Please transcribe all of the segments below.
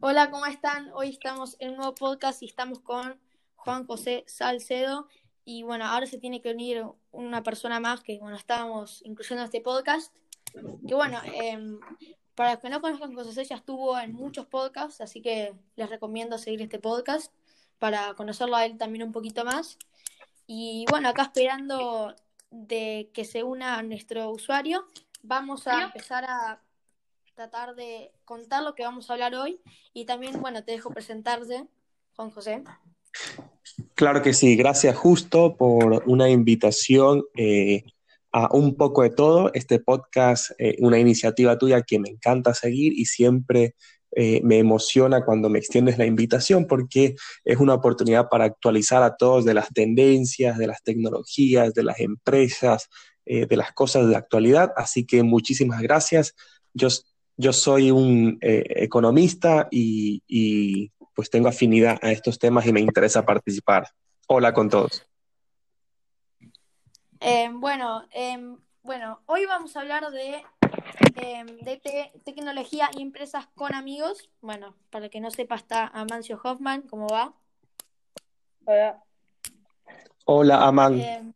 Hola, ¿cómo están? Hoy estamos en un nuevo podcast y estamos con Juan José Salcedo. Y bueno, ahora se tiene que unir una persona más que, bueno, estábamos incluyendo este podcast. Que bueno, em, para los que no conozcan José, ya estuvo en muchos podcasts, así que les recomiendo seguir este podcast para conocerlo a él también un poquito más. Y bueno, acá esperando de que se una nuestro usuario, vamos a empezar a tratar de contar lo que vamos a hablar hoy y también, bueno, te dejo presentarse, Juan José. Claro que sí, gracias justo por una invitación eh, a un poco de todo. Este podcast, eh, una iniciativa tuya que me encanta seguir y siempre eh, me emociona cuando me extiendes la invitación porque es una oportunidad para actualizar a todos de las tendencias, de las tecnologías, de las empresas, de las cosas de la actualidad. Así que muchísimas gracias. Yo yo soy un eh, economista y, pues tengo afinidad a estos temas y me interesa participar. Hola con todos. Em, bueno, em, bueno, hoy vamos a hablar de, em, de tecnología y empresas con amigos. Bueno, para el que no sepa, está Amancio Hoffman. ¿Cómo va? Hola. Hola, Aman.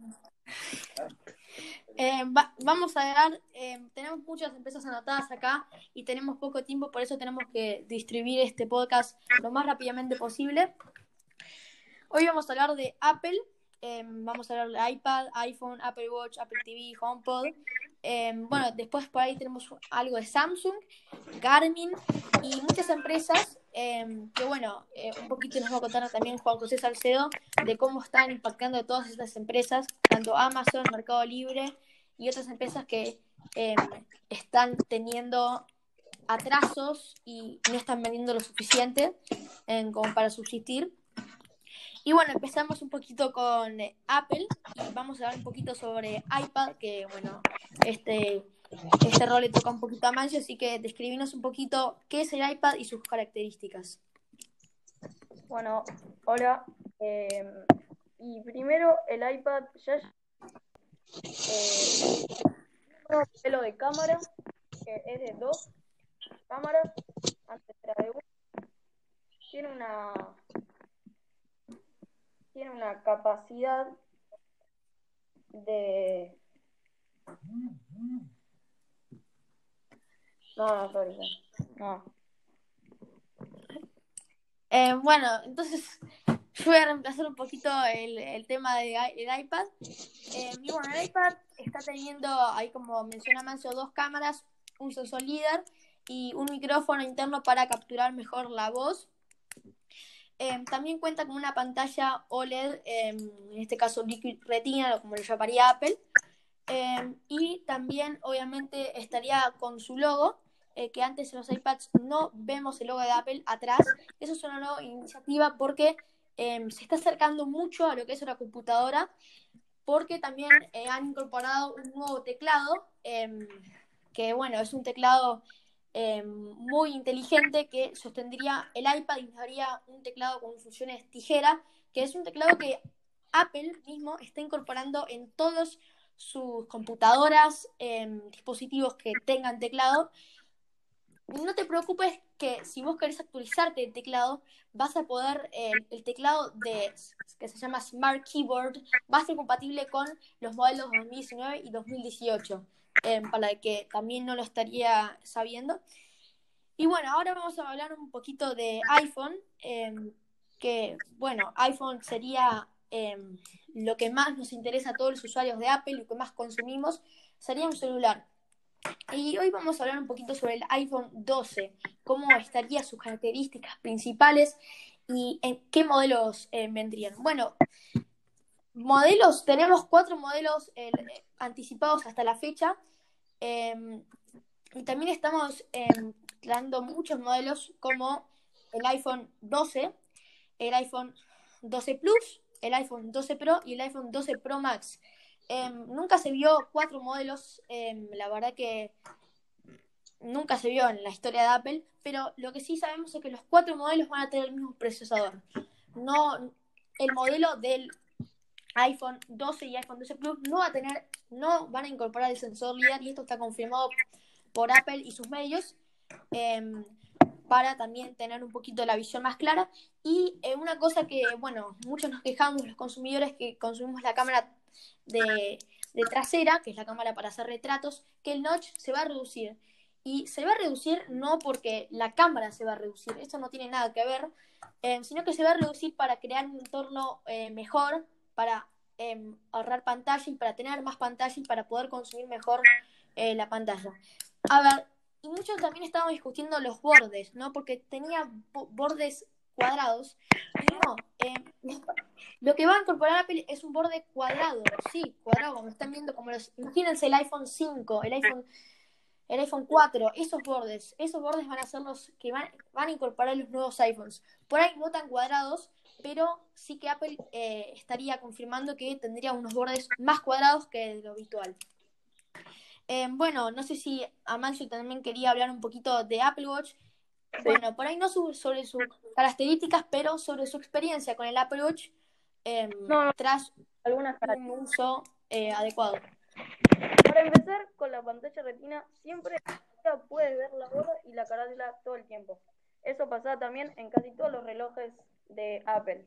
Eh, vamos a dar, eh, tenemos muchas empresas anotadas acá y tenemos poco tiempo, por eso tenemos que distribuir este podcast lo más rápidamente posible. Hoy vamos a hablar de Apple, eh, vamos a hablar de iPad, iPhone, Apple Watch, Apple TV, HomePod. bueno, después por ahí tenemos algo de Samsung, Garmin y muchas empresas que bueno, un poquito nos va a contar también Juan José Salcedo de cómo están impactando todas estas empresas, tanto Amazon, Mercado Libre y otras empresas que em, están teniendo atrasos y no están vendiendo lo suficiente em, como para subsistir. Y bueno, empezamos un poquito con Apple y vamos a hablar un poquito sobre iPad, que bueno, este, este rol le toca un poquito a Mancio, así que describinos un poquito qué es el iPad y sus características. Bueno, hola. Em, y primero, el iPad ya eh, modelo de cámara que es de dos cámaras, antes de una. Tiene una tiene una capacidad de no, no, sorry, no. Eh, bueno, entonces voy a reemplazar un poquito el, tema del de, iPad. Eh, bueno, el iPad está teniendo, ahí como menciona Mancio, dos cámaras, un sensor líder y un micrófono interno para capturar mejor la voz. Eh, también cuenta con una pantalla OLED, em, en este caso Liquid Retina, como le llamaría Apple. Em, y también, obviamente, estaría con su logo, eh, que antes en los iPads no vemos el logo de Apple atrás. Eso es una nueva iniciativa porque Em, se está acercando mucho a lo que es una computadora porque también eh, han incorporado un nuevo teclado, em, que bueno, es un teclado em, muy inteligente que sostendría el iPad y daría un teclado con funciones tijera, que es un teclado que Apple mismo está incorporando en todas sus computadoras, dispositivos que tengan teclado. No te preocupes que si vos querés actualizarte el teclado, vas a poder, eh, el teclado de, que se llama Smart Keyboard, va a ser compatible con los modelos 2019 y 2018, eh, para el que también no lo estaría sabiendo. Y bueno, ahora vamos a hablar un poquito de iPhone, em, que bueno, iPhone sería em, lo que más nos interesa a todos los usuarios de Apple, lo que más consumimos, sería un celular. Y hoy vamos a hablar un poquito sobre el iPhone 12, cómo estaría sus características principales y en qué modelos eh, vendrían. Bueno, modelos, tenemos cuatro modelos eh, anticipados hasta la fecha. Em, y también estamos dando muchos modelos como el iPhone 12, el iPhone 12 Plus, el iPhone 12 Pro y el iPhone 12 Pro Max. Em, nunca se vio cuatro modelos, em, la verdad que nunca se vio en la historia de Apple, pero lo que sí sabemos es que los cuatro modelos van a tener el mismo procesador. No, el modelo del iPhone 12 y iPhone 12 Plus no va a tener, no van a incorporar el sensor LIDAR y esto está confirmado por Apple y sus medios em, para también tener un poquito la visión más clara. Y eh, una cosa que, bueno, muchos nos quejamos los consumidores que consumimos la cámara de, trasera, que es la cámara para hacer retratos, que el notch se va a reducir. Y se va a reducir no porque la cámara se va a reducir, esto no tiene nada que ver, eh, sino que se va a reducir para crear un entorno eh, mejor, para em, ahorrar pantalla y para tener más pantalla y para poder consumir mejor eh, la pantalla. A ver, y muchos también estaban discutiendo los bordes, ¿no? Porque tenía bordes cuadrados. no, eh, lo que va a incorporar Apple es un borde cuadrado, sí, cuadrado, como están viendo, como los, imagínense el iPhone 5, el iPhone, el iPhone 4, esos bordes, esos bordes van a ser los que van, van a incorporar los nuevos iPhones. Por ahí no tan cuadrados, pero sí que Apple eh, estaría confirmando que tendría unos bordes más cuadrados que lo habitual. Eh, bueno, no sé si Amancio también quería hablar un poquito de Apple Watch bueno, por ahí no sobre sus características, pero sobre su experiencia con el Apple Watch em, tras algunas un uso eh, adecuado. Para empezar, con la pantalla retina siempre puedes ver la hora y la carátula todo el tiempo. Eso pasa también en casi todos los relojes de Apple.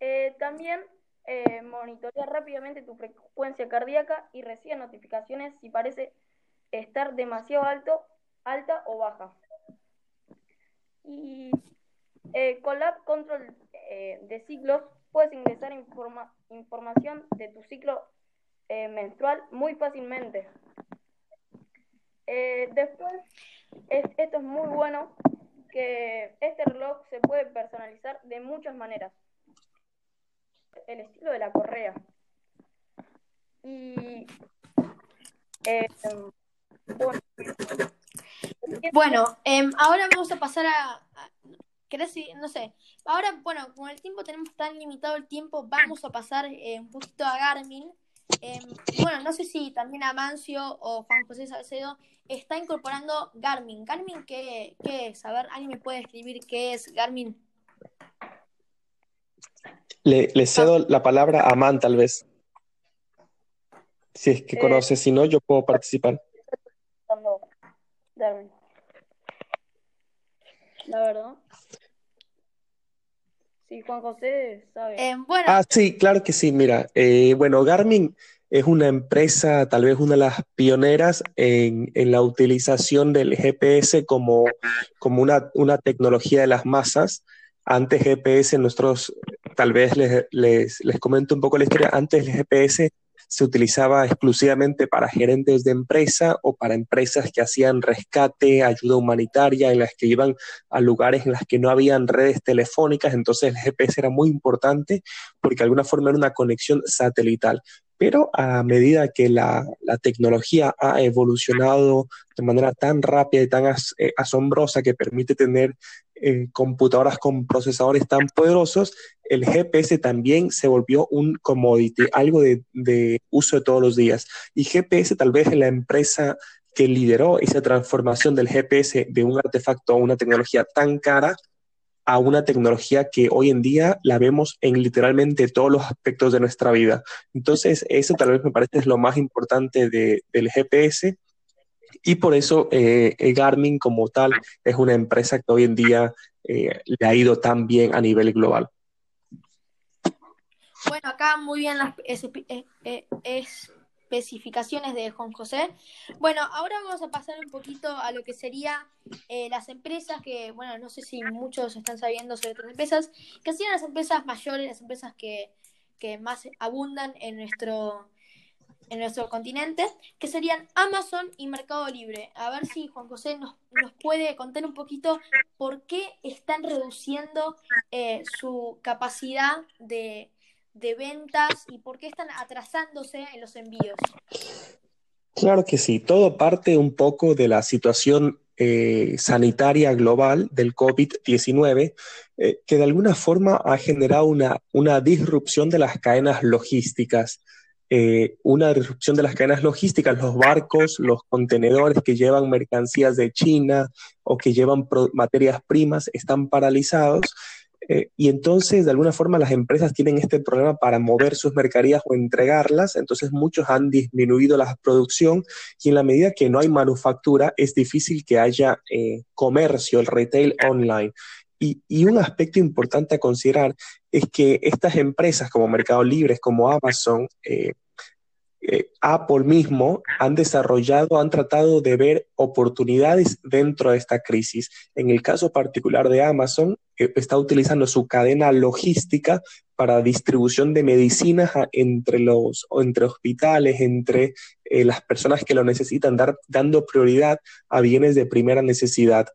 Eh, también eh, monitorea rápidamente tu frecuencia cardíaca y recibe notificaciones si parece estar demasiado alto, alta o baja. Y eh, con la App Control eh, de ciclos puedes ingresar información de tu ciclo eh, menstrual muy fácilmente. después, esto es muy bueno, que este reloj se puede personalizar de muchas maneras. El estilo de la correa. Y bueno, bueno, em, ahora vamos a pasar a, ¿Querés No sé. Ahora, bueno, con el tiempo tenemos tan limitado el tiempo, vamos a pasar eh, un poquito a Garmin. Em, bueno, no sé si también Amancio o Juan José Salcedo está incorporando Garmin. ¿Garmin qué, es? A ver, ¿alguien me puede escribir qué es Garmin? Le, cedo la palabra a Man, tal vez. Si es que eh, conoce, si no, yo puedo participar. La verdad. Sí, Juan José sabe. Eh, bueno. Ah, sí, claro que sí. Mira, eh, bueno, Garmin es una empresa, tal vez una de las pioneras en, la utilización del GPS como, como una, una, tecnología de las masas. Antes GPS, nosotros, tal vez les, les, les comento un poco la historia, antes el GPS se utilizaba exclusivamente para gerentes de empresa o para empresas que hacían rescate, ayuda humanitaria, en las que iban a lugares en las que no habían redes telefónicas, entonces el GPS era muy importante porque de alguna forma era una conexión satelital. Pero a medida que la, tecnología ha evolucionado de manera tan rápida y tan eh, asombrosa que permite tener eh, computadoras con procesadores tan poderosos, el GPS también se volvió un commodity, algo de, de uso de todos los días. Y GPS tal vez es la empresa que lideró esa transformación del GPS de un artefacto a una tecnología tan cara a una tecnología que hoy en día la vemos en literalmente todos los aspectos de nuestra vida. Entonces, eso tal vez me parece es lo más importante del GPS y por eso eh, Garmin como tal es una empresa que hoy en día eh, le ha ido tan bien a nivel global. Bueno, acá muy bien es, eh, es especificaciones de Juan José. Bueno, ahora vamos a pasar un poquito a lo que sería eh, las empresas, que, bueno, no sé si muchos están sabiendo sobre otras empresas, que serían las empresas mayores, las empresas que, que más abundan en nuestro en nuestro continente, que serían Amazon y Mercado Libre. A ver si Juan José nos, nos puede contar un poquito por qué están reduciendo eh, su capacidad de, de ventas y por qué están atrasándose en los envíos. Claro que sí, todo parte un poco de la situación eh, sanitaria global del COVID-19, eh, que de alguna forma ha generado una, una disrupción de las cadenas logísticas. Eh, una disrupción de las cadenas logísticas, los barcos, los contenedores que llevan mercancías de China o que llevan materias primas están paralizados. Eh, y entonces, de alguna forma, las empresas tienen este problema para mover sus mercaderías o entregarlas. Entonces, muchos han disminuido la producción y en la medida que no hay manufactura, es difícil que haya eh, comercio, el retail online. Y, un aspecto importante a considerar es que estas empresas como Mercado Libre, como Amazon, eh, eh, Apple mismo han desarrollado, han tratado de ver oportunidades dentro de esta crisis. En el caso particular de Amazon, eh, está utilizando su cadena logística para distribución de medicinas entre los entre hospitales, entre las personas que lo necesitan, dar, dando prioridad a bienes de primera necesidad.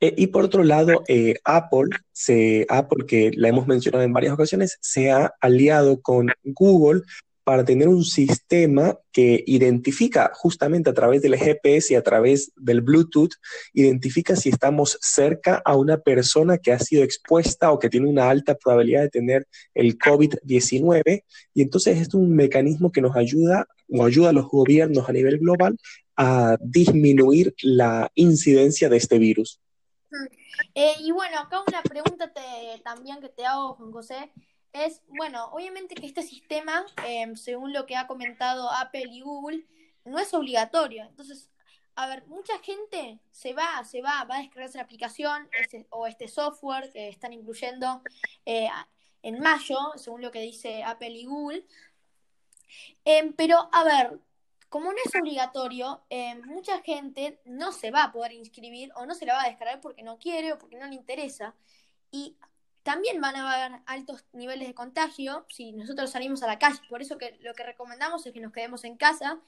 Eh, y por otro lado, eh, Apple, se, Apple, que la hemos mencionado en varias ocasiones, se ha aliado con Google para tener un sistema que identifica justamente a través del GPS y a través del Bluetooth, identifica si estamos cerca a una persona que ha sido expuesta o que tiene una alta probabilidad de tener el COVID-19. Y entonces es un mecanismo que nos ayuda o ayuda a los gobiernos a nivel global a disminuir la incidencia de este virus. Eh, y bueno, acá una pregunta también que te hago, Juan José, es, bueno, obviamente que este sistema, em, según lo que ha comentado Apple y Google, no es obligatorio. Entonces, a ver, mucha gente se va, se va, va a descargarse la aplicación o este software que están incluyendo eh, en mayo, según lo que dice Apple y Google. Em, pero, a ver, como no es obligatorio, eh, mucha gente no se va a poder inscribir o no se la va a descargar porque no quiere o porque no le interesa. Y también van a haber altos niveles de contagio si nosotros salimos a la calle. Por eso que lo que recomendamos es que nos quedemos en casa.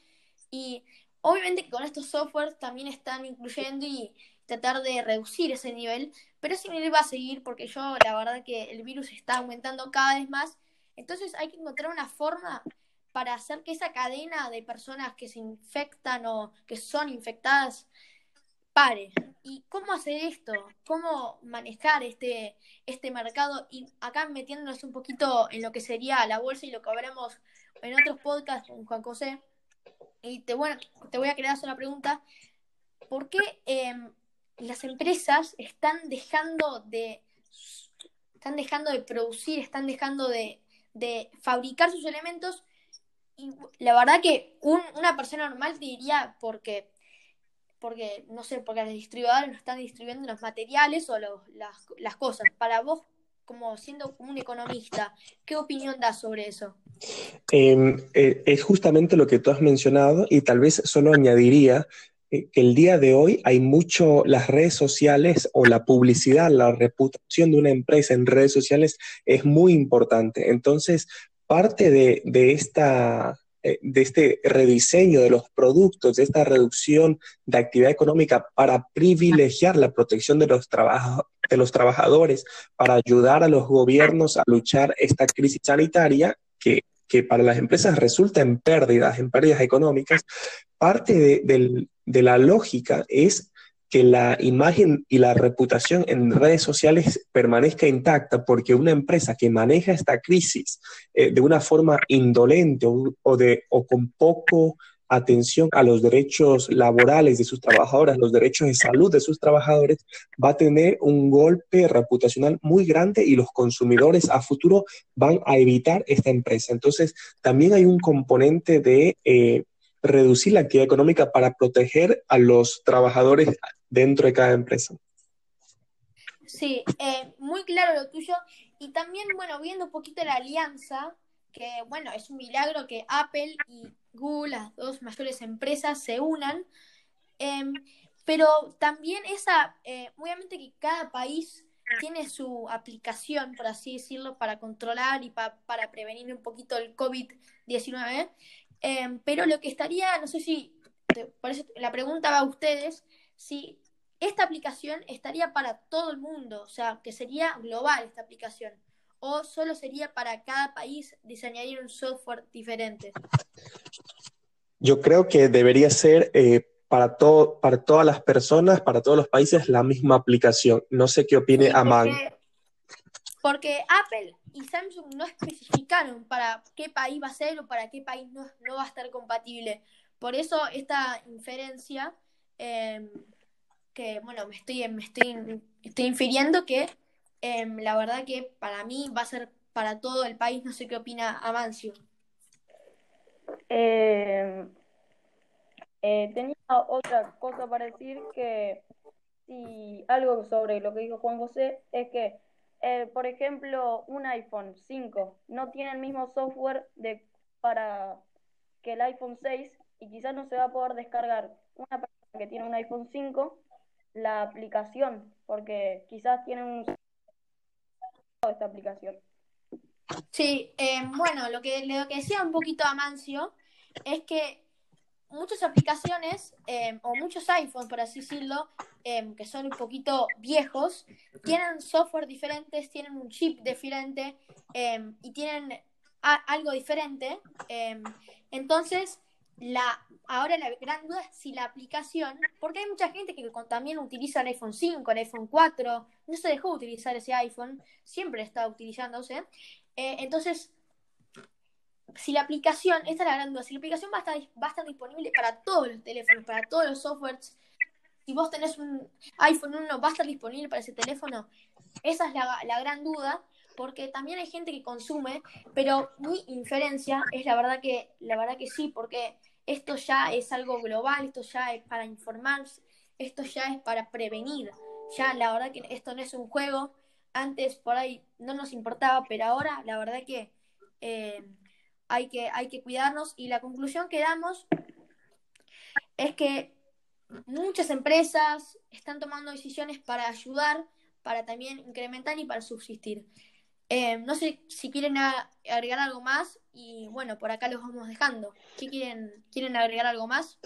Y obviamente que con estos softwares también están incluyendo y tratar de reducir ese nivel. Pero ese nivel va a seguir porque yo, la verdad que el virus está aumentando cada vez más. Entonces hay que encontrar una forma para hacer que esa cadena de personas que se infectan o que son infectadas pare. ¿Y cómo hacer esto? ¿Cómo manejar este, este mercado? Y acá metiéndonos un poquito en lo que sería la bolsa y lo que hablamos en otros podcasts con Juan José. Y te, bueno, te voy a crear una pregunta. ¿Por qué em, las empresas están dejando de están dejando de producir, están dejando de, de fabricar sus elementos y la verdad que una persona normal diría porque, porque, no sé, porque los distribuidores no están distribuyendo los materiales o las, cosas. Para vos, como siendo un economista, ¿qué opinión das sobre eso? Em, eh, es justamente lo que tú has mencionado y tal vez solo añadiría eh, que el día de hoy hay mucho, las redes sociales o la publicidad, la reputación de una empresa en redes sociales es muy importante. Entonces, parte de, esta, eh, de este rediseño de los productos, de esta reducción de actividad económica para privilegiar la protección de los, de los trabajadores, para ayudar a los gobiernos a luchar esta crisis sanitaria que, para las empresas resulta en pérdidas, en pérdidas económicas, parte de, de la lógica es que la imagen y la reputación en redes sociales permanezca intacta porque una empresa que maneja esta crisis eh, de una forma indolente o, con poco atención a los derechos laborales de sus trabajadoras, los derechos de salud de sus trabajadores, va a tener un golpe reputacional muy grande y los consumidores a futuro van a evitar esta empresa. Entonces, también hay un componente de eh, reducir la actividad económica para proteger a los trabajadores dentro de cada empresa. Sí, eh, muy claro lo tuyo. Y también, bueno, viendo un poquito la alianza, que bueno, es un milagro que Apple y Google, las dos mayores empresas, se unan. Em, pero también esa, eh, obviamente que cada país tiene su aplicación, por así decirlo, para controlar y para prevenir un poquito el COVID-19. Em, pero lo que estaría, no sé si, por eso la pregunta va a ustedes, si esta aplicación estaría para todo el mundo, o sea, que sería global esta aplicación, o solo sería para cada país diseñar un software diferente. Yo creo que debería ser eh, para, todo, para todas las personas, para todos los países, la misma aplicación. No sé qué opine Aman. Porque, Apple y Samsung no especificaron para qué país va a ser o para qué país no, va a estar compatible. Por eso esta inferencia em, que, bueno, me estoy, me estoy, estoy infiriendo que em, la verdad que para mí va a ser para todo el país. No sé qué opina Amancio. Eh, eh, tenía otra cosa para decir que si algo sobre lo que dijo Juan José es que, eh, por ejemplo, un iPhone 5 no tiene el mismo software de, para que el iPhone 6 y quizás no se va a poder descargar una persona que tiene un iPhone 5 la aplicación, porque quizás tienen un esta aplicación. Sí, eh, bueno, lo que, lo que decía un poquito Amancio es que muchas aplicaciones eh, o muchos iPhones, por así decirlo, eh, que son un poquito viejos, tienen software diferentes, tienen un chip diferente y tienen algo diferente. entonces, la, ahora la gran duda es si la aplicación, porque hay mucha gente que también utiliza el iPhone 5, el iPhone 4, no se dejó utilizar ese iPhone, siempre está utilizándose. Eh, entonces, si la aplicación, esta es la gran duda, si la aplicación va a, estar, va a estar disponible para todos los teléfonos, para todos los softwares, si vos tenés un iPhone 1, va a estar disponible para ese teléfono, esa es la, la gran duda porque también hay gente que consume, pero mi inferencia es la verdad que, la verdad que sí, porque esto ya es algo global, esto ya es para informarse, esto ya es para prevenir. Ya la verdad que esto no es un juego. Antes por ahí no nos importaba, pero ahora la verdad que, eh, hay, que hay que cuidarnos. Y la conclusión que damos es que muchas empresas están tomando decisiones para ayudar, para también incrementar y para subsistir. Eh, no sé si quieren agregar algo más y bueno, por acá los vamos dejando. ¿Qué quieren, quieren agregar algo más?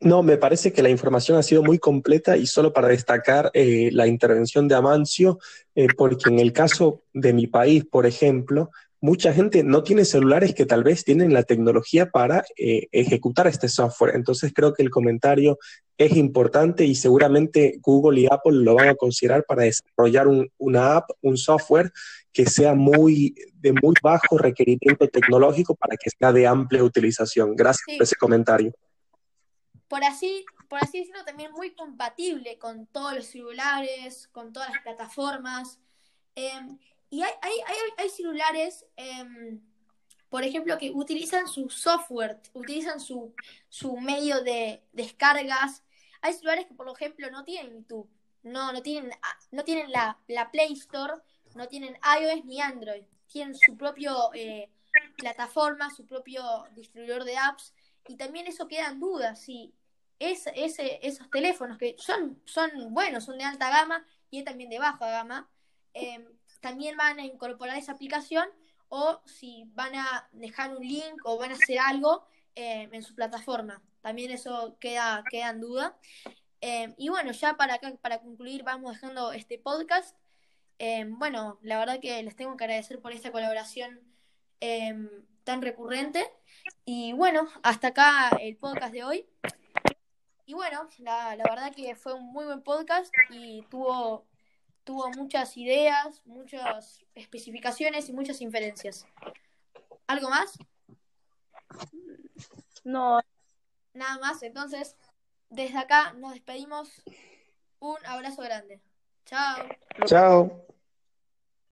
No, me parece que la información ha sido muy completa y solo para destacar eh, la intervención de Amancio, eh, porque en el caso de mi país, por ejemplo, mucha gente no tiene celulares que tal vez tienen la tecnología para eh, ejecutar este software. Entonces creo que el comentario es importante y seguramente Google y Apple lo van a considerar para desarrollar una app, un software que sea muy de muy bajo requerimiento tecnológico para que sea de amplia utilización. Gracias por ese comentario. Por así, por así decirlo, también muy compatible con todos los celulares, con todas las plataformas. Em, y hay, hay, hay, celulares, em, por ejemplo, que utilizan su software, utilizan su, su medio de descargas. Hay celulares que, por ejemplo, no tienen YouTube, no, no tienen, no tienen la, Play Store, no tienen iOS ni Android. Tienen su propio eh, plataforma, su propio distribuidor de apps. Y también eso queda en duda, si es, ese, esos teléfonos que son, son buenos, son de alta gama y también de baja gama, eh, también van a incorporar esa aplicación o si van a dejar un link o van a hacer algo eh, en su plataforma. También eso queda, queda en duda. Eh, y bueno, ya para, para concluir vamos dejando este podcast. Eh, bueno, la verdad que les tengo que agradecer por esta colaboración tan recurrente. Y bueno, hasta acá el podcast de hoy. Y bueno, la, la verdad que fue un muy buen podcast y tuvo tuvo muchas ideas, muchas especificaciones y muchas inferencias. ¿Algo más? No. Nada más, entonces, desde acá nos despedimos. Un abrazo grande. Chao. Chao.